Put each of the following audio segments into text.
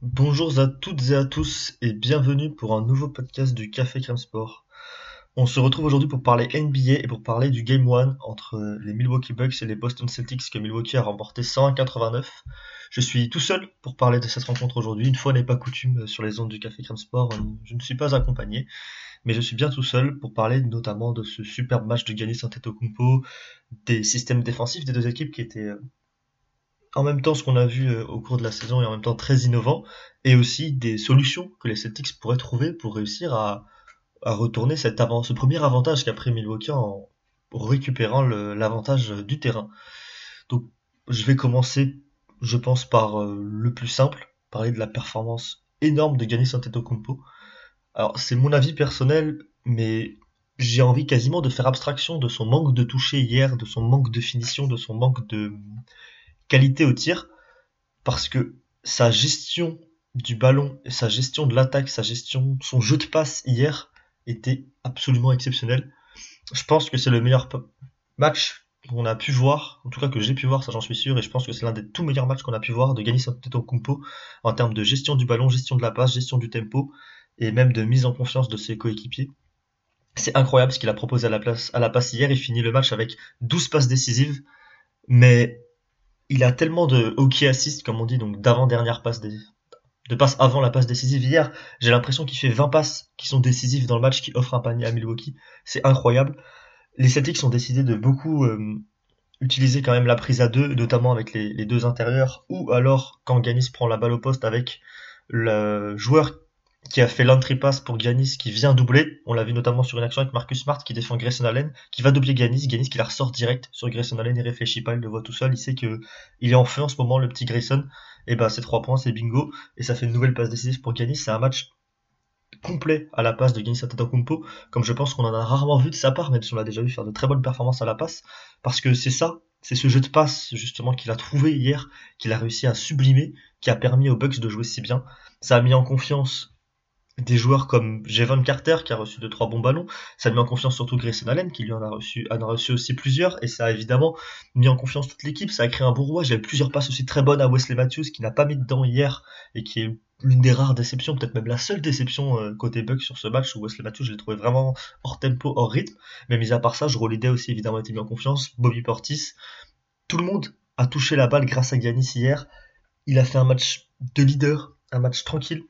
Bonjour à toutes et à tous et bienvenue pour un nouveau podcast du Café Crème Sport. On se retrouve aujourd'hui pour parler NBA et pour parler du Game 1 entre les Milwaukee Bucks et les Boston Celtics que Milwaukee a remporté 189. Je suis tout seul pour parler de cette rencontre aujourd'hui. Une fois n'est pas coutume sur les ondes du Café Crème Sport, je ne suis pas accompagné, mais je suis bien tout seul pour parler notamment de ce superbe match de Giannis Antetokounmpo, des systèmes défensifs des deux équipes qui étaient euh, en même temps ce qu'on a vu euh, au cours de la saison et en même temps très innovant, et aussi des solutions que les Celtics pourraient trouver pour réussir à, retourner ce premier avantage qu'a pris Milwaukee en récupérant l'avantage du terrain. Donc je vais commencer, je pense, par euh, le plus simple, parler de la performance énorme de Giannis Antetokounmpo. Alors c'est mon avis personnel, mais j'ai envie quasiment de faire abstraction de son manque de toucher hier, de son manque de finition, de son manque de qualité au tir, parce que sa gestion du ballon, sa gestion de l'attaque, sa gestion, son jeu de passe hier était absolument exceptionnel. Je pense que c'est le meilleur match qu'on a pu voir, en tout cas que j'ai pu voir, ça j'en suis sûr, et je pense que c'est l'un des tout meilleurs matchs qu'on a pu voir de Giannis Antetokounmpo en termes de gestion du ballon, gestion de la passe, gestion du tempo, et même de mise en confiance de ses coéquipiers. C'est incroyable ce qu'il a proposé à la, place, à la passe hier, il finit le match avec 12 passes décisives, mais il a tellement de hockey assist, comme on dit, donc d'avant-dernière passe, de passe avant la passe décisive. Hier, j'ai l'impression qu'il fait 20 passes qui sont décisives dans le match, qui offre un panier à Milwaukee. C'est incroyable. Les Celtics ont décidé de beaucoup euh, utiliser quand même la prise à deux, notamment avec les deux intérieurs, ou alors quand Ganis prend la balle au poste avec le joueur qui a fait l'entrée pass pour Giannis qui vient doubler. On l'a vu notamment sur une action avec Marcus Smart qui défend Grayson Allen, qui va doubler Giannis. Giannis qui la ressort direct sur Grayson Allen, il réfléchit pas, il le voit tout seul, il sait que il est en feu en ce moment, le petit Grayson. Et ben c'est trois points, c'est bingo. Et ça fait une nouvelle passe décisive pour Giannis. C'est un match complet à la passe de Giannis Antetokounmpo, comme je pense qu'on en a rarement vu de sa part, même si on l'a déjà vu faire de très bonnes performances à la passe, parce que c'est ça, c'est ce jeu de passe justement qu'il a trouvé hier, qu'il a réussi à sublimer, qui a permis aux Bucks de jouer si bien. Ça a mis en confiance des joueurs comme Javon Carter qui a reçu deux trois bons ballons, ça a mis en confiance surtout Grayson Allen qui lui en a reçu, en a reçu aussi plusieurs. Et ça a évidemment mis en confiance toute l'équipe, ça a créé un bon rouage, il a plusieurs passes aussi très bonnes à Wesley Matthews qui n'a pas mis dedans hier et qui est l'une des rares déceptions, peut-être même la seule déception euh, côté Bucks sur ce match où Wesley Matthews je l'ai trouvé vraiment hors tempo, hors rythme, mais mis à part ça, je aussi évidemment été mis en confiance, Bobby Portis, tout le monde a touché la balle grâce à Giannis hier, il a fait un match de leader, un match tranquille,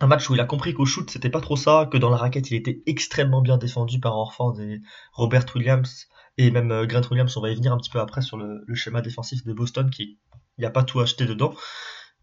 un match où il a compris qu'au shoot c'était pas trop ça, que dans la raquette il était extrêmement bien défendu par Orford et Robert Williams. Et même euh, Grant Williams, on va y venir un petit peu après sur le, schéma défensif de Boston qui il n'y a pas tout acheté dedans.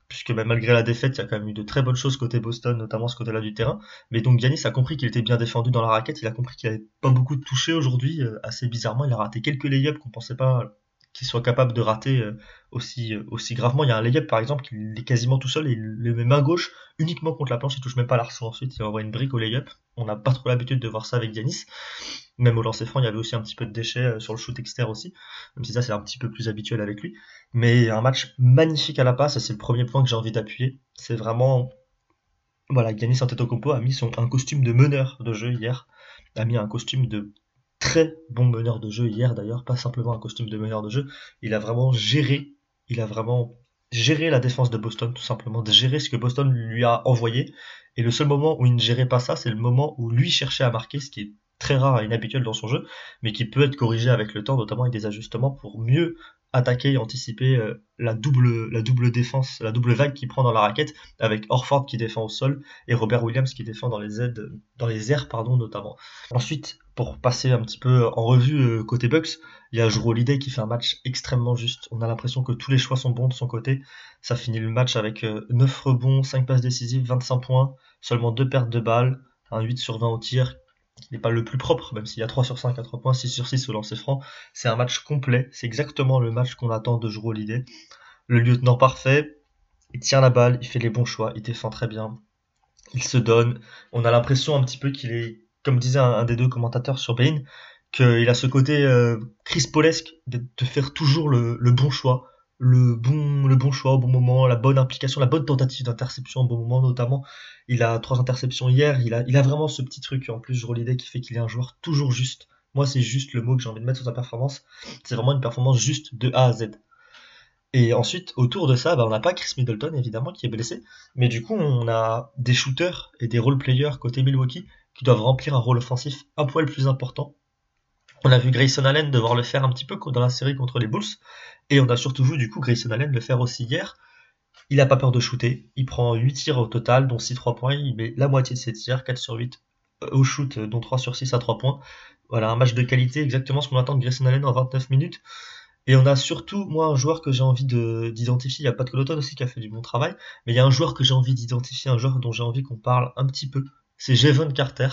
Puisque bah, malgré la défaite, il y a quand même eu de très bonnes choses côté Boston, notamment ce côté-là du terrain. Mais donc Giannis a compris qu'il était bien défendu dans la raquette, il a compris qu'il avait pas beaucoup de toucher aujourd'hui, euh, assez bizarrement, il a raté quelques layups qu'on pensait pas qu'il soit capable de rater euh, aussi, euh, aussi gravement. Il y a un layup par exemple, il est quasiment tout seul et il met main gauche uniquement contre la planche, il touche même pas l'arceau ensuite, il envoie une brique au layup. On n'a pas trop l'habitude de voir ça avec Yanis. Même au lancer franc, il y avait aussi un petit peu de déchets euh, sur le shoot externe aussi, même si ça c'est un petit peu plus habituel avec lui. Mais un match magnifique à la passe, c'est le premier point que j'ai envie d'appuyer. C'est vraiment voilà, Giannis Antetokounmpo a mis son, un costume de meneur de jeu hier, a mis un costume de très bon meneur de jeu hier d'ailleurs, pas simplement un costume de meneur de jeu. Il a vraiment géré, il a vraiment géré la défense de Boston tout simplement, de gérer ce que Boston lui a envoyé. Et le seul moment où il ne gérait pas ça, c'est le moment où lui cherchait à marquer, ce qui est très rare et inhabituel dans son jeu, mais qui peut être corrigé avec le temps, notamment avec des ajustements pour mieux attaquer et anticiper euh, la double, la double défense, la double vague qu'il prend dans la raquette, avec Orford qui défend au sol et Robert Williams qui défend dans les aides, dans les airs, pardon, notamment. Ensuite, pour passer un petit peu en revue euh, côté Bucks, il y a Jrue Holiday qui fait un match extrêmement juste. On a l'impression que tous les choix sont bons de son côté. Ça finit le match avec 9 euh, rebonds, 5 passes décisives, 25 points, seulement 2 pertes de balles, un 8 sur 20 au tir, qui n'est pas le plus propre, même s'il y a 3 sur 5 à 3 points, 6 sur 6 au lancer franc. C'est un match complet, c'est exactement le match qu'on attend de Jrue Holiday. Le lieutenant parfait, il tient la balle, il fait les bons choix, il défend très bien, il se donne. On a l'impression un petit peu qu'il est, comme disait un, des deux commentateurs sur Bein, qu'il a ce côté euh, Chris Paulesque de, faire toujours le, bon choix, le bon, choix au bon moment, la bonne implication, la bonne tentative d'interception au bon moment notamment. Il a trois interceptions hier, il a, vraiment ce petit truc en plus, je l'idée qui fait qu'il est un joueur toujours juste. Moi, c'est juste le mot que j'ai envie de mettre sur sa performance. C'est vraiment une performance juste de A à Z. Et ensuite, autour de ça, bah, on n'a pas Chris Middleton, évidemment, qui est blessé. Mais du coup, on a des shooters et des role-players côté Milwaukee qui doivent remplir un rôle offensif un poil plus important. On a vu Grayson Allen devoir le faire un petit peu dans la série contre les Bulls. Et on a surtout vu, du coup, Grayson Allen le faire aussi hier. Il n'a pas peur de shooter. Il prend 8 tirs au total, dont 6 3 points. Il met la moitié de ses tirs, 4 sur 8 euh, au shoot, dont 3 sur 6 à 3 points. Voilà, un match de qualité, exactement ce qu'on attend de Grayson Allen en 29 minutes. Et on a surtout, moi, un joueur que j'ai envie d'identifier. Il y a Pat Coloton aussi qui a fait du bon travail. Mais il y a un joueur que j'ai envie d'identifier, un joueur dont j'ai envie qu'on parle un petit peu. C'est Jevon Carter.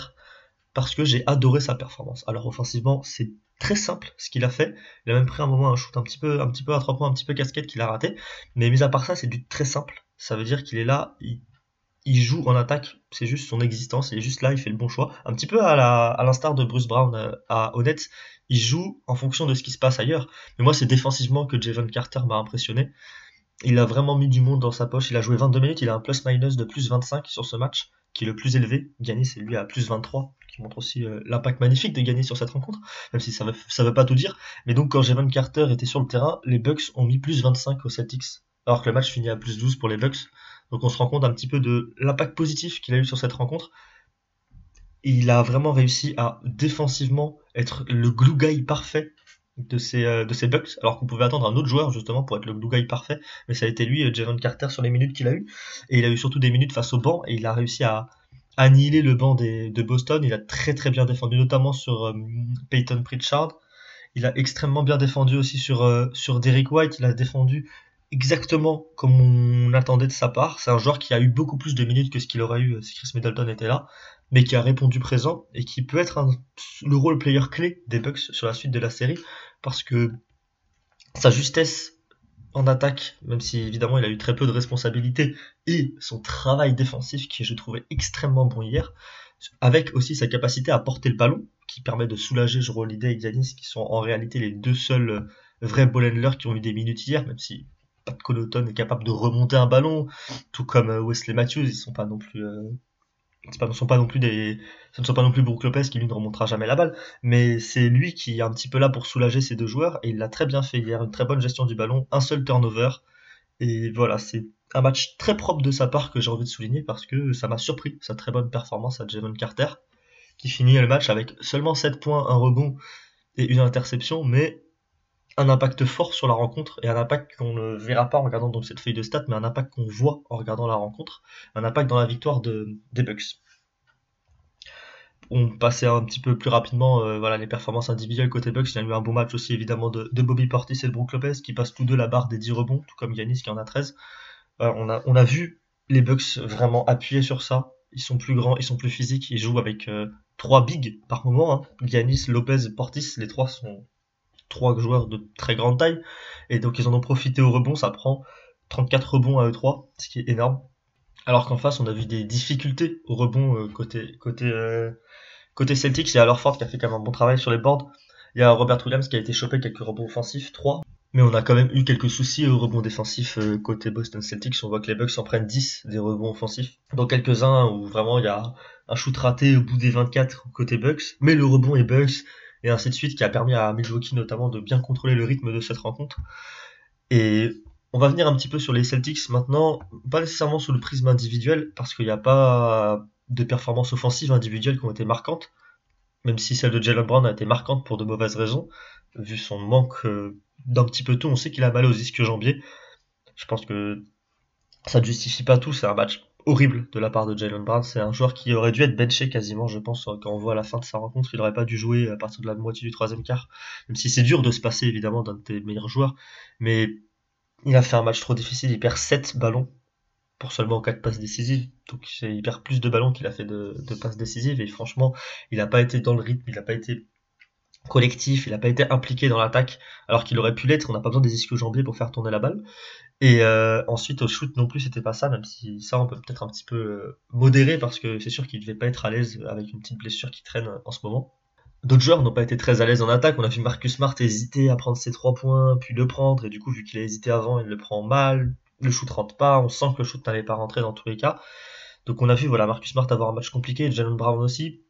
Parce que j'ai adoré sa performance. Alors, offensivement, c'est très simple ce qu'il a fait. Il a même pris un moment un shoot un petit peu, un petit peu à trois points, un petit peu casquette qu'il a raté. Mais mis à part ça, c'est du très simple. Ça veut dire qu'il est là, il, joue en attaque, c'est juste son existence, il est juste là, il fait le bon choix. Un petit peu à l'instar de Bruce Brown euh, à Honnête, il joue en fonction de ce qui se passe ailleurs. Mais moi, c'est défensivement que Javon Carter m'a impressionné. Il a vraiment mis du monde dans sa poche. Il a joué 22 minutes, il a un plus-minus de plus 25 sur ce match, qui le plus élevé. Gagné, c'est lui à plus 23, qui montre aussi euh, l'impact magnifique de gagner sur cette rencontre, même si ça ne veut, pas tout dire. Mais donc, quand Javon Carter était sur le terrain, les Bucks ont mis plus 25 aux Celtics, alors que le match finit à plus 12 pour les Bucks. Donc, on se rend compte un petit peu de l'impact positif qu'il a eu sur cette rencontre il a vraiment réussi à défensivement être le glue guy parfait de ces, euh, de ces Bucks, alors qu'on pouvait attendre un autre joueur justement pour être le glue guy parfait, mais ça a été lui, euh, Javon Carter, sur les minutes qu'il a eu, et il a eu surtout des minutes face au banc, et il a réussi à annihiler le banc de Boston, il a très très bien défendu, notamment sur euh, Peyton Pritchard, il a extrêmement bien défendu aussi sur, sur Derek White, il a défendu exactement comme on attendait de sa part, c'est un joueur qui a eu beaucoup plus de minutes que ce qu'il aurait eu si Chris Middleton était là, mais qui a répondu présent et qui peut être le rôle player clé des Bucks sur la suite de la série parce que sa justesse en attaque, même si évidemment il a eu très peu de responsabilités, et son travail défensif qui je trouvais extrêmement bon hier, avec aussi sa capacité à porter le ballon, qui permet de soulager Jero Holiday et Giannis, qui sont en réalité les deux seuls vrais ball handlers qui ont eu des minutes hier, même si Pat Connaughton est capable de remonter un ballon, tout comme Wesley Matthews, ils sont pas non plus euh, pas, ne sont pas non plus des, ce ne sont pas non plus Brook Lopez qui lui ne remontera jamais la balle, mais c'est lui qui est un petit peu là pour soulager ces deux joueurs et il l'a très bien fait hier, une très bonne gestion du ballon, un seul turnover. Et voilà, c'est un match très propre de sa part que j'ai envie de souligner parce que ça m'a surpris sa très bonne performance à Javon Carter qui finit le match avec seulement 7 points, un rebond et une interception, mais un impact fort sur la rencontre et un impact qu'on ne verra pas en regardant donc cette feuille de stats, mais un impact qu'on voit en regardant la rencontre, un impact dans la victoire de, des Bucks. On passait un petit peu plus rapidement euh, voilà, les performances individuelles côté Bucks. Il y a eu un bon match aussi évidemment de, Bobby Portis et de Brook Lopez qui passent tous deux la barre des 10 rebonds, tout comme Yanis qui en a 13. Euh, on, a, vu les Bucks vraiment appuyer sur ça. Ils sont plus grands, ils sont plus physiques, ils jouent avec euh, trois bigs par moment. Hein. Lopez, Portis, les trois sont trois joueurs de très grande taille. Et donc ils en ont profité au rebond, ça prend 34 rebonds à eux 3 ce qui est énorme. Alors qu'en face, on a vu des difficultés au rebond euh, côté, côté, euh, côté Celtics. Il y a Ford qui a fait quand même un bon travail sur les boards. Il y a Robert Williams qui a été chopé quelques rebonds offensifs, 3. Mais on a quand même eu quelques soucis au rebond défensif euh, côté Boston Celtics. On voit que les Bucks en prennent 10 des rebonds offensifs. Dans quelques-uns où vraiment il y a un shoot raté au bout des 24 côté Bucks. Mais le rebond est Bucks et ainsi de suite, qui a permis à Milwaukee notamment de bien contrôler le rythme de cette rencontre. Et on va venir un petit peu sur les Celtics maintenant, pas nécessairement sous le prisme individuel, parce qu'il n'y a pas de performances offensives individuelles qui ont été marquantes, même si celle de Jalen Brown a été marquante pour de mauvaises raisons, vu son manque euh, d'un petit peu tout, on sait qu'il a mal aux ischios jambiers. Je pense que ça ne justifie pas tout, c'est un match horrible de la part de Jalen Brown. C'est un joueur qui aurait dû être benché quasiment, je pense, quand on voit la fin de sa rencontre. Il n'aurait pas dû jouer à partir de la moitié du troisième quart. Même si c'est dur de se passer évidemment d'un de tes meilleurs joueurs. Mais il a fait un match trop difficile. Il perd 7 ballons pour seulement 4 passes décisives. Donc il perd plus de ballons qu'il a fait de, de passes décisives. Et franchement, il n'a pas été dans le rythme, il n'a pas été collectif, il n'a pas été impliqué dans l'attaque alors qu'il aurait pu l'être. On n'a pas besoin des ischios jambiers pour faire tourner la balle. Et euh, ensuite au shoot non plus c'était pas ça, même si ça on peut peut-être un petit peu euh, modérer parce que c'est sûr qu'il devait pas être à l'aise avec une petite blessure qui traîne en ce moment. D'autres joueurs n'ont pas été très à l'aise en attaque. On a vu Marcus Smart hésiter à prendre ses trois points, puis le prendre, et du coup vu qu'il a hésité avant, il le prend mal. Le shoot rentre pas, on sent que le shoot n'allait pas rentrer dans tous les cas. Donc on a vu voilà Marcus Smart avoir un match compliqué, Jalen Brown aussi.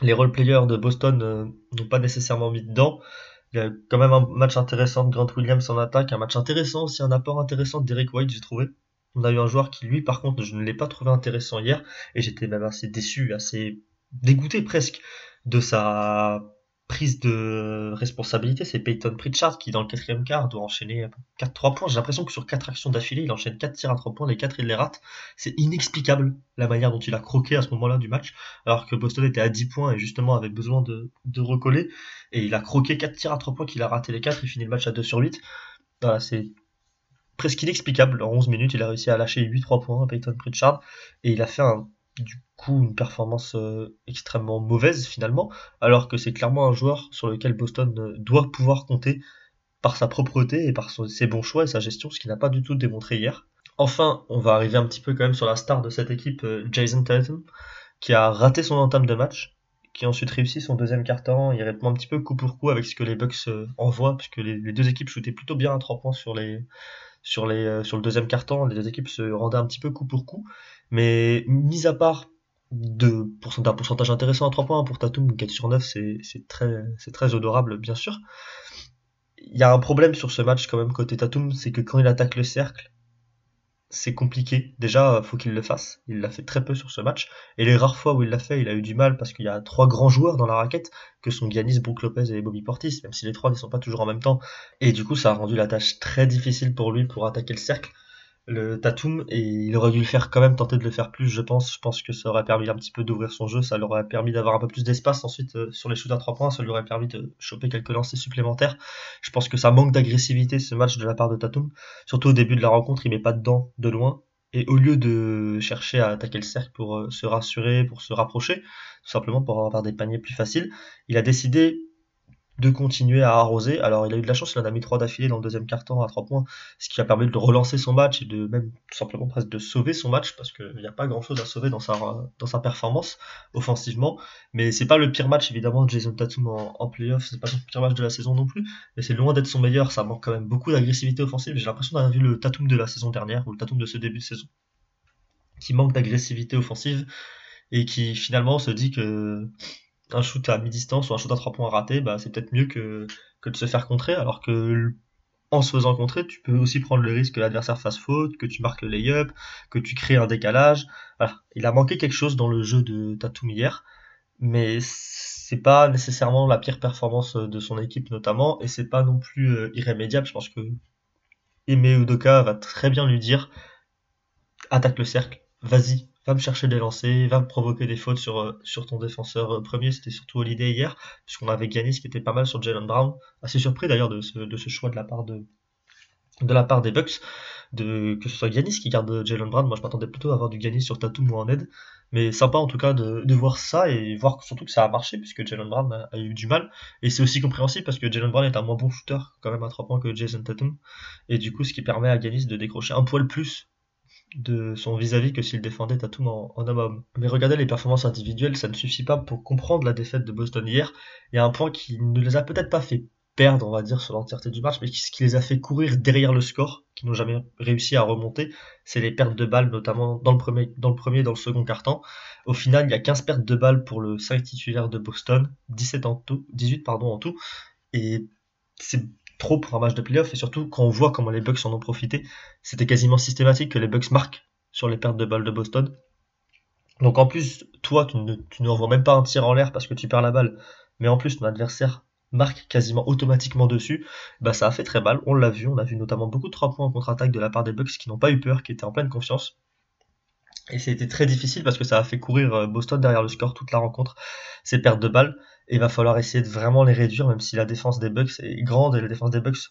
Les role players de Boston euh, n'ont pas nécessairement mis dedans. Il y a quand même un match intéressant de Grant Williams en attaque, un match intéressant aussi, un apport intéressant de Derek White, j'ai trouvé. On a eu un joueur qui, lui, par contre, je ne l'ai pas trouvé intéressant hier, et j'étais même assez déçu, assez dégoûté presque de sa prise de responsabilité, c'est Peyton Pritchard qui, dans le quatrième quart, doit enchaîner 4-3 points. J'ai l'impression que sur 4 actions d'affilée, il enchaîne 4 tirs à 3 points, les 4 il les rate. C'est inexplicable la manière dont il a croqué à ce moment-là du match, alors que Boston était à 10 points et justement avait besoin de, de recoller. Et il a croqué 4 tirs à 3 points qu'il a raté les 4, il finit le match à 2 sur 8. Voilà, c'est presque inexplicable. En 11 minutes, il a réussi à lâcher 8-3 points à Peyton Pritchard et il a fait un du coup une performance euh, extrêmement mauvaise finalement, alors que c'est clairement un joueur sur lequel Boston euh, doit pouvoir compter par sa propreté et par ses bons choix et sa gestion, ce qu'il n'a pas du tout démontré hier. Enfin, on va arriver un petit peu quand même sur la star de cette équipe, euh, Jason Tatum, qui a raté son entame de match, qui ensuite réussi son deuxième quart-temps. Il répond un petit peu coup pour coup avec ce que les Bucks envoient, puisque les, deux équipes shootaient plutôt bien à trois points sur, les, sur, les, sur le deuxième quart-temps. Les deux équipes se rendaient un petit peu coup pour coup. Mais mis à part d'un pourcentage intéressant à 3 points pour Tatum, 4 sur 9, c'est très, très honorable, bien sûr. Il y a un problème sur ce match quand même côté Tatum, c'est que quand il attaque le cercle, c'est compliqué. Déjà, faut qu'il le fasse. Il l'a fait très peu sur ce match. Et les rares fois où il l'a fait, il a eu du mal parce qu'il y a trois grands joueurs dans la raquette, que sont Giannis, Brook Lopez et Bobby Portis, même si les trois ne sont pas toujours en même temps. Et du coup, ça a rendu la tâche très difficile pour lui pour attaquer le cercle le Tatum et il aurait dû le faire quand même, tenter de le faire plus, je pense. Je pense que ça aurait permis un petit peu d'ouvrir son jeu, ça lui aurait permis d'avoir un peu plus d'espace ensuite euh, sur les shoots à 3 points, ça lui aurait permis de choper quelques lancers supplémentaires. Je pense que ça manque d'agressivité ce match de la part de Tatum, surtout au début de la rencontre, il met pas dedans de loin. Et au lieu de chercher à attaquer le cercle pour euh, se rassurer, pour se rapprocher, tout simplement pour avoir des paniers plus faciles, il a décidé de continuer à arroser. Alors il a eu de la chance, il en a mis trois d'affilée dans le deuxième quart-temps à trois points, ce qui a permis de relancer son match et de même tout simplement presque de sauver son match parce qu'il n'y a pas grand-chose à sauver dans sa dans sa performance offensivement. Mais c'est pas le pire match évidemment de Jason Tatum en, en playoff, c'est pas son pire match de la saison non plus, mais c'est loin d'être son meilleur. Ça manque quand même beaucoup d'agressivité offensive. J'ai l'impression d'avoir vu le Tatum de la saison dernière ou le Tatum de ce début de saison qui manque d'agressivité offensive et qui finalement se dit que un shoot à mi-distance ou un shoot à 3 points raté, bah, c'est peut-être mieux que, de se faire contrer, alors que en se faisant contrer, tu peux aussi prendre le risque que l'adversaire fasse faute, que tu marques le lay-up, que tu crées un décalage. Voilà. Il a manqué quelque chose dans le jeu de Tatum hier, mais c'est pas nécessairement la pire performance de son équipe notamment, et c'est pas non plus euh, irrémédiable. Je pense que Ime Udoka va très bien lui dire attaque le cercle, vas-y, va me chercher des lancers, va me provoquer des fautes sur, euh, ton défenseur euh, premier. C'était surtout Holiday hier, puisqu'on avait Giannis qui était pas mal sur Jalen Brown. Assez surpris d'ailleurs de ce, ce choix de la part de, la part des Bucks, que ce soit Giannis qui garde Jalen Brown. Moi, je m'attendais plutôt à avoir du Giannis sur Tatum ou en aide. Mais sympa en tout cas de, de voir ça et voir surtout que ça a marché puisque Jalen Brown a, eu du mal. Et c'est aussi compréhensible parce que Jalen Brown est un moins bon shooter quand même à 3 points que Jason Tatum. Et du coup, ce qui permet à Giannis de décrocher un poil plus de son vis-à-vis que s'il défendait Tatum en, en homme homme. Mais regardez les performances individuelles, ça ne suffit pas pour comprendre la défaite de Boston hier. Il y a un point qui ne les a peut-être pas fait perdre, on va dire, sur l'entièreté du match, mais ce qui les a fait courir derrière le score, qui n'ont jamais réussi à remonter, c'est les pertes de balles, notamment dans le premier, dans le premier, dans le second quart-temps. Au final, il y a 15 pertes de balles pour le 5 titulaire de Boston, 17 en tout, 18 pardon en tout, et c'est trop pour un match de playoff et surtout quand on voit comment les Bucks en ont profité, c'était quasiment systématique que les Bucks marquent sur les pertes de balles de Boston. Donc en plus, toi, tu ne, ne même pas un tir en l'air parce que tu perds la balle, mais en plus ton adversaire marque quasiment automatiquement dessus, bah ça a fait très mal, on l'a vu, on a vu notamment beaucoup de 3 points en contre-attaque de la part des Bucks qui n'ont pas eu peur, qui étaient en pleine confiance. Et c'était très difficile parce que ça a fait courir euh, Boston derrière le score toute la rencontre, ces pertes de balles. Il va falloir essayer de vraiment les réduire, même si la défense des Bucks est grande et la défense des Bucks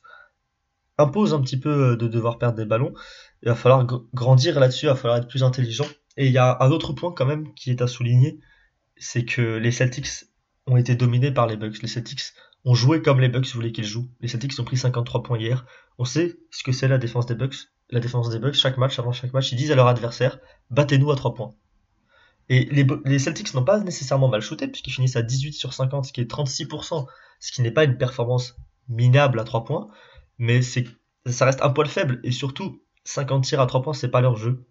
impose un petit peu euh, de devoir perdre des ballons. Il va falloir grandir là-dessus, il va falloir être plus intelligent. Et il y a un autre point quand même qui est à souligner, c'est que les Celtics ont été dominés par les Bucks. Les Celtics ont joué comme les Bucks voulaient qu'ils jouent. Les Celtics ont pris 53 points hier. On sait ce que c'est la défense des Bucks la défense des Bucks, chaque match, avant chaque match, ils disent à leur adversaire battez-nous à 3 points. Et les, Celtics n'ont pas nécessairement mal shooté, puisqu'ils finissent à 18 sur 50, ce qui est 36%, ce qui n'est pas une performance minable à 3 points, mais ça reste un poil faible, et surtout, 50 tirs à 3 points, c'est pas leur jeu.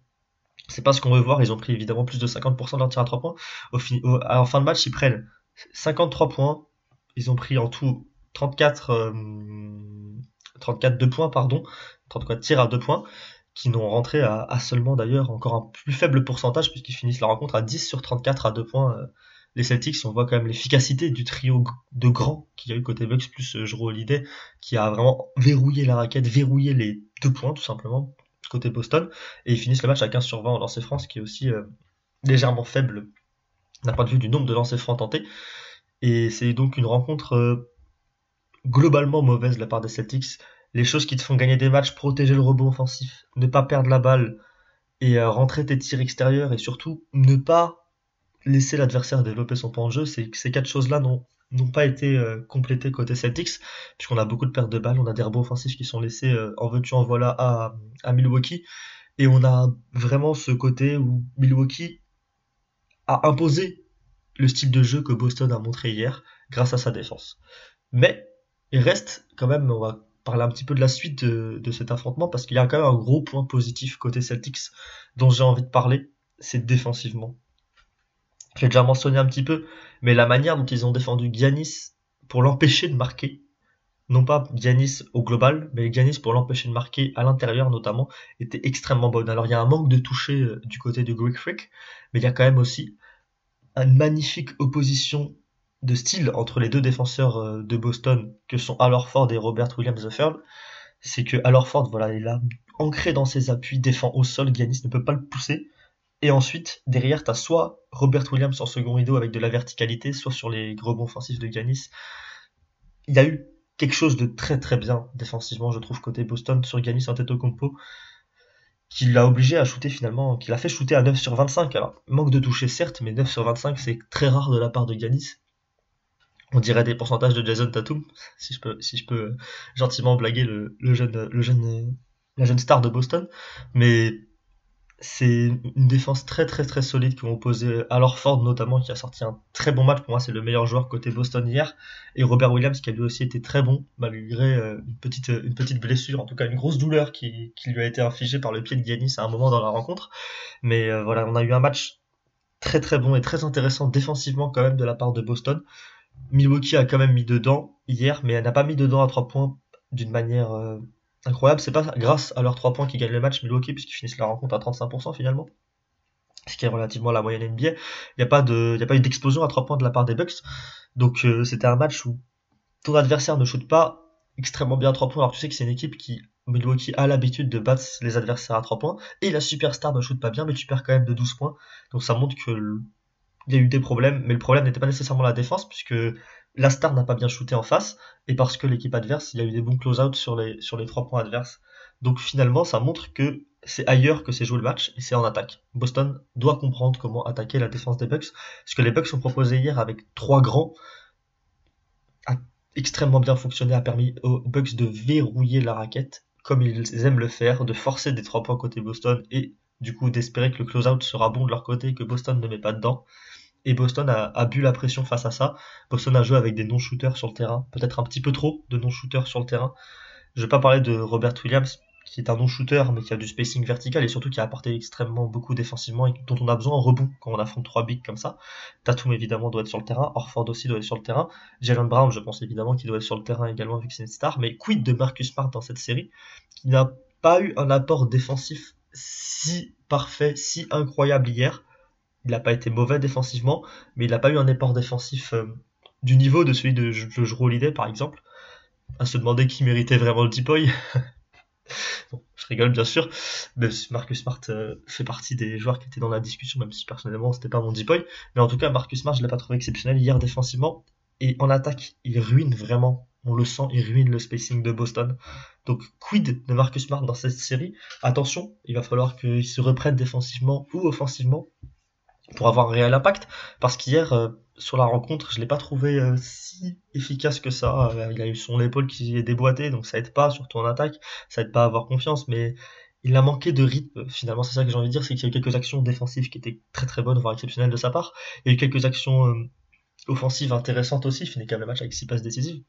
C'est pas ce qu'on veut voir, ils ont pris évidemment plus de 50% de leurs tirs à 3 points. En fin de match, ils prennent 53 points, ils ont pris en tout 34, 34 2 points, pardon, 34 tirs à 2 points, qui n'ont rentré à, seulement d'ailleurs encore un plus faible pourcentage, puisqu'ils finissent la rencontre à 10 sur 34 à 2 points. Euh, les Celtics, on voit quand même l'efficacité du trio de grands qu'il y a eu côté Bucks, plus euh, Jero Holiday, qui a vraiment verrouillé la raquette, verrouillé les deux points, tout simplement, côté Boston, et ils finissent le match à 15 sur 20 en lancer France, qui est aussi euh, légèrement faible d'un point de vue du nombre de lancers francs tentés. Et c'est donc une rencontre globalement mauvaise de la part des Celtics. Les choses qui te font gagner des matchs, protéger le rebond offensif, ne pas perdre la balle et euh, rentrer tes tirs extérieurs et surtout ne pas laisser l'adversaire développer son point de jeu, ces quatre choses-là n'ont pas été euh, complétées côté Celtics, puisqu'on a beaucoup de pertes de balles, on a des rebonds offensifs qui sont laissés euh, en veux-tu en voilà à, à Milwaukee, et on a vraiment ce côté où Milwaukee a imposé le style de jeu que Boston a montré hier grâce à sa défense. Mais il reste quand même, on va parler un petit peu de la suite de, cet affrontement parce qu'il y a quand même un gros point positif côté Celtics dont j'ai envie de parler, c'est défensivement. J'ai déjà mentionné un petit peu, mais la manière dont ils ont défendu Giannis pour l'empêcher de marquer, non pas Giannis au global, mais Giannis pour l'empêcher de marquer à l'intérieur notamment, était extrêmement bonne. Alors il y a un manque de toucher euh, du côté du Greek Freak, mais il y a quand même aussi une magnifique opposition de style entre les deux défenseurs euh, de Boston que sont Al Ford et Robert Williams III, c'est que Al Ford, voilà, il a ancré dans ses appuis, défend au sol, Giannis ne peut pas le pousser. Et ensuite, derrière, tu as soit Robert Williams en second rideau avec de la verticalité, soit sur les rebonds offensifs de Giannis. Il y a eu quelque chose de très très bien défensivement, je trouve, côté Boston sur Giannis compo qui l'a obligé à shooter finalement, qui l'a fait shooter à 9 sur 25. Alors, manque de toucher certes, mais 9 sur 25, c'est très rare de la part de Giannis on dirait des pourcentages de Jason Tatum, si je peux, gentiment blaguer le, jeune, la jeune star de Boston. Mais c'est une défense très très très solide qui ont opposé à Ford notamment qui a sorti un très bon match. Pour moi c'est le meilleur joueur côté Boston hier. Et Robert Williams qui a lui aussi été très bon malgré euh, une petite une petite blessure en tout cas une grosse douleur qui, lui a été infligée par le pied de Giannis à un moment dans la rencontre. Mais euh, voilà on a eu un match très très bon et très intéressant défensivement quand même de la part de Boston Milwaukee a quand même mis dedans hier, mais elle n'a pas mis dedans à 3 points d'une manière euh, incroyable. C'est pas grâce à leurs 3 points qu'ils gagnent le match, Milwaukee, puisqu'ils finissent la rencontre à 35% finalement. Ce qui est relativement la moyenne NBA. Il n'y a pas eu d'explosion à 3 points de la part des Bucks. Donc euh, c'était un match où ton adversaire ne shoot pas extrêmement bien à 3 points. Alors tu sais que c'est une équipe qui, Milwaukee, a l'habitude de battre les adversaires à 3 points. Et la superstar ne shoot pas bien, mais tu perds quand même de 12 points. Donc ça montre que il y a eu des problèmes, mais le problème n'était pas nécessairement la défense, puisque la star n'a pas bien shooté en face, et parce que l'équipe adverse, il y a eu des bons close-out sur les, trois points adverses. Donc finalement, ça montre que c'est ailleurs que c'est joué le match, et c'est en attaque. Boston doit comprendre comment attaquer la défense des Bucks. Ce que les Bucks ont proposé hier avec trois grands a extrêmement bien fonctionné, a permis aux Bucks de verrouiller la raquette, comme ils aiment le faire, de forcer des trois points côté Boston, et du coup d'espérer que le close-out sera bon de leur côté, que Boston ne met pas dedans. Et Boston a, bu la pression face à ça. Boston a joué avec des non-shooters sur le terrain, peut-être un petit peu trop de non-shooters sur le terrain. Je vais pas parler de Robert Williams, qui est un non-shooter, mais qui a du spacing vertical et surtout qui a apporté extrêmement beaucoup défensivement et dont on a besoin en rebond quand on affronte trois bigs comme ça. Tatum évidemment doit être sur le terrain, Orford aussi doit être sur le terrain, Jalen Brown je pense évidemment qu'il doit être sur le terrain également vu que c'est une star, mais quid de Marcus Smart dans cette série qui n'a pas eu un apport défensif si parfait, si incroyable hier il n'a pas été mauvais défensivement, mais il n'a pas eu un apport défensif euh, du niveau de celui de, de Holiday, par exemple. À se demander qui méritait vraiment le Deepoy. bon, je rigole bien sûr, mais Marcus Smart euh, fait partie des joueurs qui étaient dans la discussion, même si personnellement c'était pas mon Deepoy. Mais en tout cas, Marcus Smart, je l'ai pas trouvé exceptionnel hier défensivement. Et en attaque, il ruine vraiment, on le sent, il ruine le spacing de Boston. Donc, quid de Marcus Smart dans cette série? Attention, il va falloir qu'il se reprenne défensivement ou offensivement pour avoir un réel impact. Parce qu'hier, euh, sur la rencontre, je l'ai pas trouvé euh, si efficace que ça. Euh, il a eu son épaule qui est déboîtée, donc ça aide pas, surtout en attaque, ça aide pas à avoir confiance, mais il a manqué de rythme. Finalement, c'est ça que j'ai envie de dire, c'est qu'il y a eu quelques actions défensives qui étaient très très bonnes, voire exceptionnelles de sa part. Il y a eu quelques actions offensives intéressantes aussi, il finit quand même le match avec 6 passes décisives.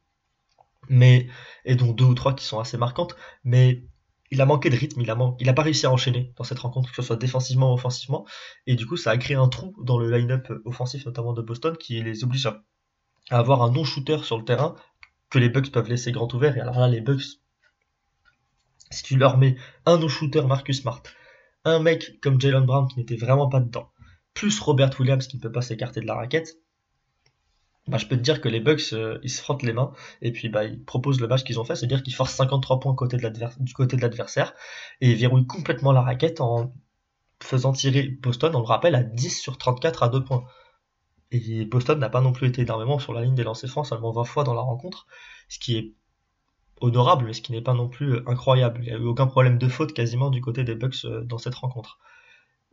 Mais, et donc deux ou trois qui sont assez marquantes, mais il a manqué de rythme, il a, il a pas réussi à enchaîner dans cette rencontre, que ce soit défensivement ou offensivement, et du coup ça a créé un trou dans le line-up offensif notamment de Boston qui les oblige à avoir un non-shooter sur le terrain que les Bucks peuvent laisser grand ouvert. Et alors là, les Bucks, si tu leur mets un no-shooter Marcus Smart, un mec comme Jalen Brown qui n'était vraiment pas dedans, plus Robert Williams qui ne peut pas s'écarter de la raquette, bah, je peux te dire que les Bucks, euh, ils se frottent les mains et puis bah, ils proposent le match qu'ils ont fait, c'est-à-dire qu'ils forcent 53 points du côté de l'adversaire et ils verrouillent complètement la raquette en faisant tirer Boston, on le rappelle, à 10 sur 34 à 2 points. Et Boston n'a pas non plus été énormément sur la ligne des lancers francs, seulement 20 fois dans la rencontre, ce qui est honorable, mais ce qui n'est pas non plus incroyable. Il n'y a eu aucun problème de faute quasiment du côté des Bucks euh, dans cette rencontre.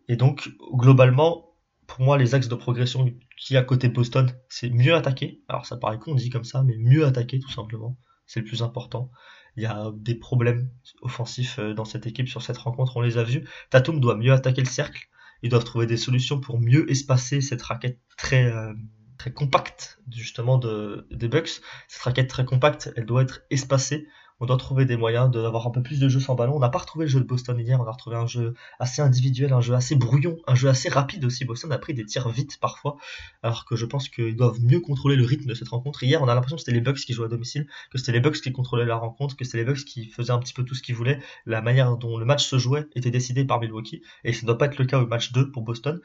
Et donc, globalement, pour moi, les axes de progression qui à côté Boston, c'est mieux attaquer. Alors ça paraît qu'on dit comme ça, mais mieux attaquer tout simplement. C'est le plus important. Il y a des problèmes offensifs euh, dans cette équipe sur cette rencontre, on les a vus. Tatum doit mieux attaquer le cercle. Ils doivent trouver des solutions pour mieux espacer cette raquette très, euh, très compacte justement de, des Bucks. Cette raquette très compacte, elle doit être espacée on doit trouver des moyens d'avoir un peu plus de jeux sans ballon. On n'a pas retrouvé le jeu de Boston hier, on a retrouvé un jeu assez individuel, un jeu assez brouillon, un jeu assez rapide aussi. Boston a pris des tirs vite parfois, alors que je pense qu'ils doivent mieux contrôler le rythme de cette rencontre. Hier, on a l'impression que c'était les Bucks qui jouaient à domicile, que c'était les Bucks qui contrôlaient la rencontre, que c'était les Bucks qui faisaient un petit peu tout ce qu'ils voulaient. La manière dont le match se jouait était décidée par Milwaukee, et ça ne doit pas être le cas au match 2 pour Boston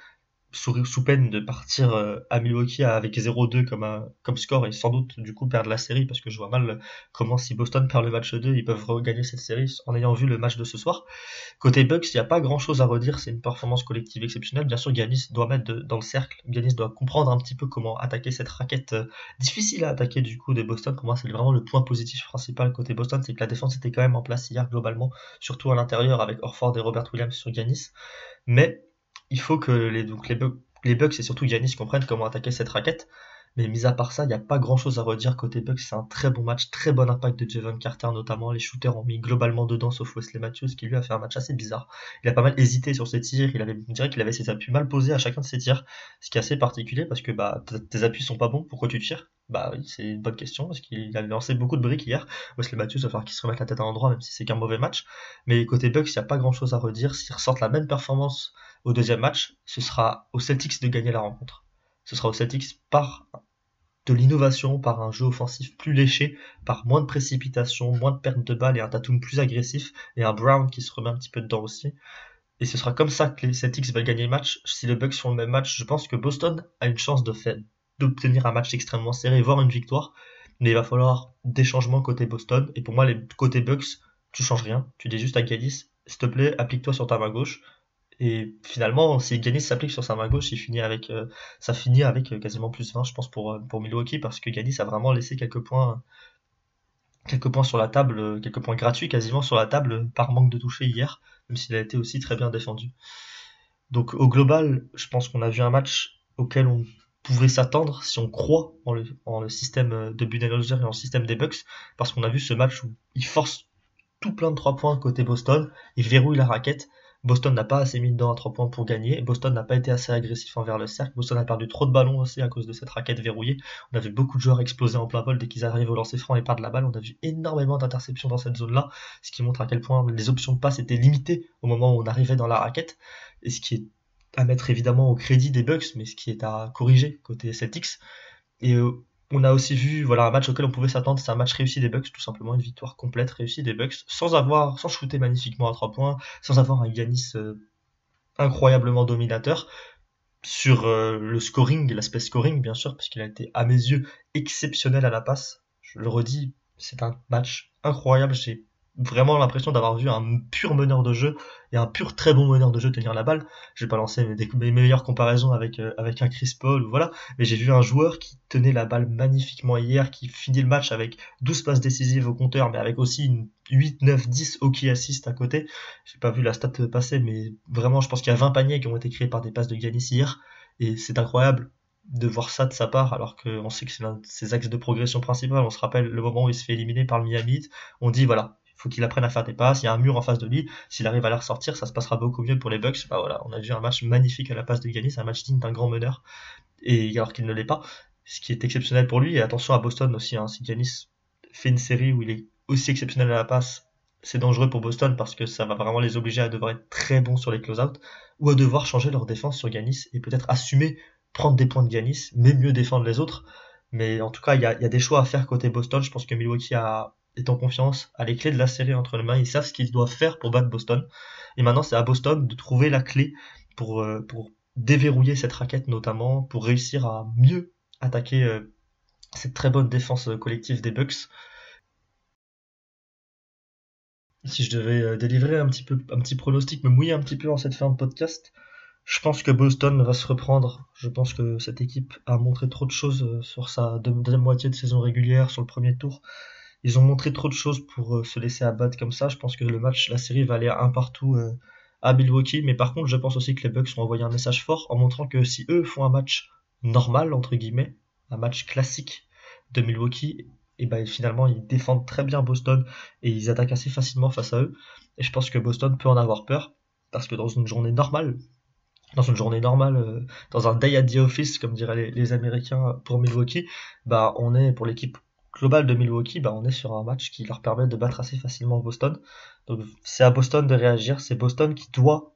sous, peine de partir euh, à Milwaukee avec 0-2 comme, comme score et sans doute du coup perdre la série parce que je vois mal comment si Boston perd le match 2 ils peuvent regagner cette série en ayant vu le match de ce soir. Côté Bucks, il n'y a pas grand chose à redire, c'est une performance collective exceptionnelle. Bien sûr, Giannis doit mettre dans le cercle, Giannis doit comprendre un petit peu comment attaquer cette raquette euh, difficile à attaquer du coup des Boston. Pour moi, c'est vraiment le point positif principal côté Boston, c'est que la défense était quand même en place hier globalement, surtout à l'intérieur avec Orford et Robert Williams sur Giannis. Mais il faut que les, donc les, Bucks et surtout Yanis comprennent comment attaquer cette raquette. Mais mis à part ça, il n'y a pas grand chose à redire côté Bucks. C'est un très bon match, très bon impact de Javon Carter notamment. Les shooters ont mis globalement dedans, sauf Wesley Matthews qui lui a fait un match assez bizarre. Il a pas mal hésité sur ses tirs. Il avait, on dirait qu'il avait ses appuis mal posés à chacun de ses tirs, ce qui est assez particulier parce que bah tes appuis sont pas bons. Pourquoi tu tires? Bah oui, c'est une bonne question parce qu'il avait lancé beaucoup de briques hier. Wesley Matthews va falloir qu'il se remette la tête à l'endroit même si c'est qu'un mauvais match. Mais côté Bucks, il n'y a pas grand chose à redire. S'ils ressortent la même performance au deuxième match, ce sera aux Celtics de gagner la rencontre. Ce sera aux Celtics par de l'innovation, par un jeu offensif plus léché, par moins de précipitation, moins de perte de balles et un Tatum plus agressif et un Brown qui se remet un petit peu dedans aussi. Et ce sera comme ça que les Celtics veulent gagner le match. Si les Bucks font le même match, je pense que Boston a une chance de fait d'obtenir un match extrêmement serré, voire une victoire. Mais il va falloir des changements côté Boston. Et pour moi, les côté Bucks, tu changes rien. Tu dis juste à Gaddis, s'il te plaît, applique-toi sur ta main gauche. Et finalement, si Ganis s'applique sur sa main gauche, il finit avec, euh, ça finit avec euh, quasiment plus 20, je pense, pour, euh, pour Milwaukee, parce que Ganis a vraiment laissé quelques points, quelques points sur la table, quelques points gratuits quasiment sur la table par manque de toucher hier, même s'il a été aussi très bien défendu. Donc au global, je pense qu'on a vu un match auquel on pouvait s'attendre si on croit en le, en le système de Budenholzer et en le système des Bucks, parce qu'on a vu ce match où il force tout plein de 3 points côté Boston, il verrouille la raquette, Boston n'a pas assez mis dedans à 3 points pour gagner. Boston n'a pas été assez agressif envers le cercle. Boston a perdu trop de ballons aussi à cause de cette raquette verrouillée. On a vu beaucoup de joueurs exploser en plein vol dès qu'ils arrivent au lancer franc et perdent la balle. On a vu énormément d'interceptions dans cette zone-là, ce qui montre à quel point les options de passe étaient limitées au moment où on arrivait dans la raquette. Et ce qui est à mettre évidemment au crédit des Bucks, mais ce qui est à corriger côté Celtics. Et euh, on a aussi vu voilà un match auquel on pouvait s'attendre, c'est un match réussi des Bucks, tout simplement une victoire complète réussie des Bucks, sans avoir, sans shooter magnifiquement à trois points, sans avoir un Yanis euh, incroyablement dominateur sur euh, le scoring, l'aspect scoring bien sûr, parce qu'il a été à mes yeux exceptionnel à la passe. Je le redis, c'est un match incroyable. Vraiment l'impression d'avoir vu un pur meneur de jeu et un pur très bon meneur de jeu tenir la balle. Je vais pas lancer mes, meilleures comparaisons avec, euh, avec un Chris Paul, voilà, mais j'ai vu un joueur qui tenait la balle magnifiquement hier, qui finit le match avec 12 passes décisives au compteur, mais avec aussi une 8, 9, 10 hockey assist à côté. J'ai pas vu la stat passer, mais vraiment, je pense qu'il y a 20 paniers qui ont été créés par des passes de Giannis hier, et c'est incroyable de voir ça de sa part, alors qu'on sait que c'est l'un de ses axes de progression principal. On se rappelle le moment où il se fait éliminer par le Miami On dit, voilà, faut qu'il apprenne à faire des passes, il y a un mur en face de lui, s'il arrive à la ressortir, ça se passera beaucoup mieux pour les Bucks. Bah on a vu un match magnifique à la passe de Giannis, un match digne d'un grand meneur, et alors qu'il ne l'est pas, ce qui est exceptionnel pour lui, et attention à Boston aussi, hein, si Giannis fait une série où il est aussi exceptionnel à la passe, c'est dangereux pour Boston parce que ça va vraiment les obliger à devoir être très bons sur les close-out, ou à devoir changer leur défense sur Giannis, et peut-être assumer prendre des points de Giannis, mais mieux défendre les autres, Mais en tout cas, il y a, des choix à faire côté Boston. Je pense que Milwaukee a, est en confiance, a les clés de la série entre les mains. Ils savent ce qu'ils doivent faire pour battre Boston. Et maintenant, c'est à Boston de trouver la clé pour, euh, pour déverrouiller cette raquette, notamment pour réussir à mieux attaquer euh, cette très bonne défense collective des Bucks. Si je devais délivrer un petit peu un petit pronostic, me mouiller un petit peu en cette fin de podcast, je pense que Boston va se reprendre. Je pense que cette équipe a montré trop de choses euh, sur sa deuxième moitié de saison régulière, sur le premier tour. Ils ont montré trop de choses pour euh, se laisser abattre comme ça. Je pense que le match, la série va aller un partout euh, à Milwaukee. Mais par contre, je pense aussi que les Bucks ont envoyé un message fort en montrant que si eux font un match normal, entre guillemets, un match classique de Milwaukee, et ben finalement ils défendent très bien Boston et ils attaquent assez facilement face à eux. Et je pense que Boston peut en avoir peur parce que dans une journée normale, dans une journée normale, euh, dans un day at the office, comme diraient les, Américains pour Milwaukee, bah on est pour l'équipe globale de Milwaukee, bah on est sur un match qui leur permet de battre assez facilement Boston. Donc c'est à Boston de réagir, c'est Boston qui doit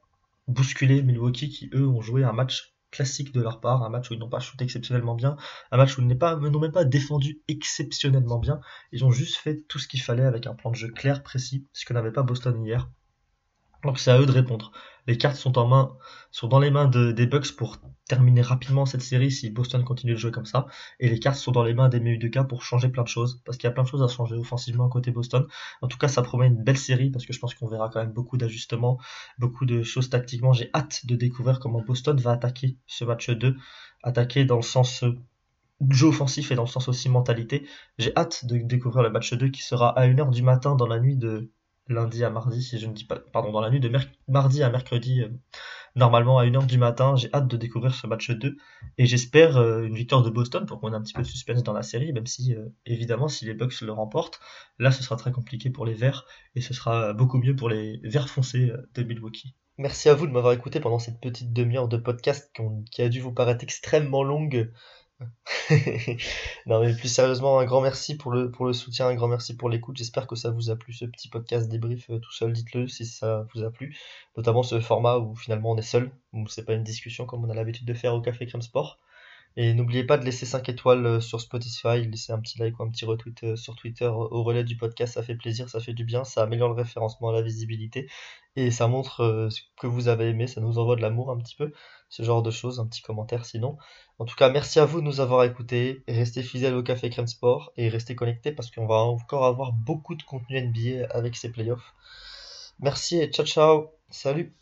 bousculer Milwaukee, qui eux ont joué un match classique de leur part, un match où ils n'ont pas shooté exceptionnellement bien, un match où ils n'ont même pas défendu exceptionnellement bien. Ils ont juste fait tout ce qu'il fallait avec un plan de jeu clair, précis, ce que n'avait pas Boston hier. Donc c'est à eux de répondre. Les cartes sont en main, sont dans les mains des Bucks pour terminer rapidement cette série si Boston continue de jouer comme ça. Et les cartes sont dans les mains des MU2K pour changer plein de choses. Parce qu'il y a plein de choses à changer offensivement côté Boston. En tout cas, ça promet une belle série parce que je pense qu'on verra quand même beaucoup d'ajustements, beaucoup de choses tactiquement. J'ai hâte de découvrir comment Boston va attaquer ce match 2. Attaquer dans le sens euh, jeu offensif et dans le sens aussi mentalité. J'ai hâte de découvrir le match 2 qui sera à 1h du matin dans la nuit de lundi à mardi, si je ne dis pas, pardon, dans la nuit de mardi à mercredi, euh, normalement à 1h du matin. J'ai hâte de découvrir ce match 2 et j'espère euh, une victoire de Boston pour qu'on ait un petit peu de suspense dans la série, même si, euh, évidemment, si les Bucks le remportent, là ce sera très compliqué pour les Verts et ce sera beaucoup mieux pour les Verts foncés de Milwaukee. Merci à vous de m'avoir écouté pendant cette petite demi-heure de podcast qui a dû vous paraître extrêmement longue non mais plus sérieusement, un grand merci pour le, soutien, un grand merci pour l'écoute. J'espère que ça vous a plu ce petit podcast débrief euh, tout seul. Dites-le si ça vous a plu. Notamment ce format où finalement on est seul, où c'est pas une discussion comme on a l'habitude de faire au Café Crème Sport. Et n'oubliez pas de laisser 5 étoiles euh, sur Spotify, laisser un petit like ou un petit retweet euh, sur Twitter au relais du podcast, ça fait plaisir, ça fait du bien, ça améliore le référencement, la visibilité, et ça montre ce que vous avez aimé, ça nous envoie de l'amour un petit peu, ce genre de choses, un petit commentaire sinon. En tout cas, merci à vous de nous avoir écoutés. Restez fidèles au Café Crème Sport et restez connectés parce qu'on va encore avoir beaucoup de contenu NBA avec ces playoffs. Merci et ciao ciao. Salut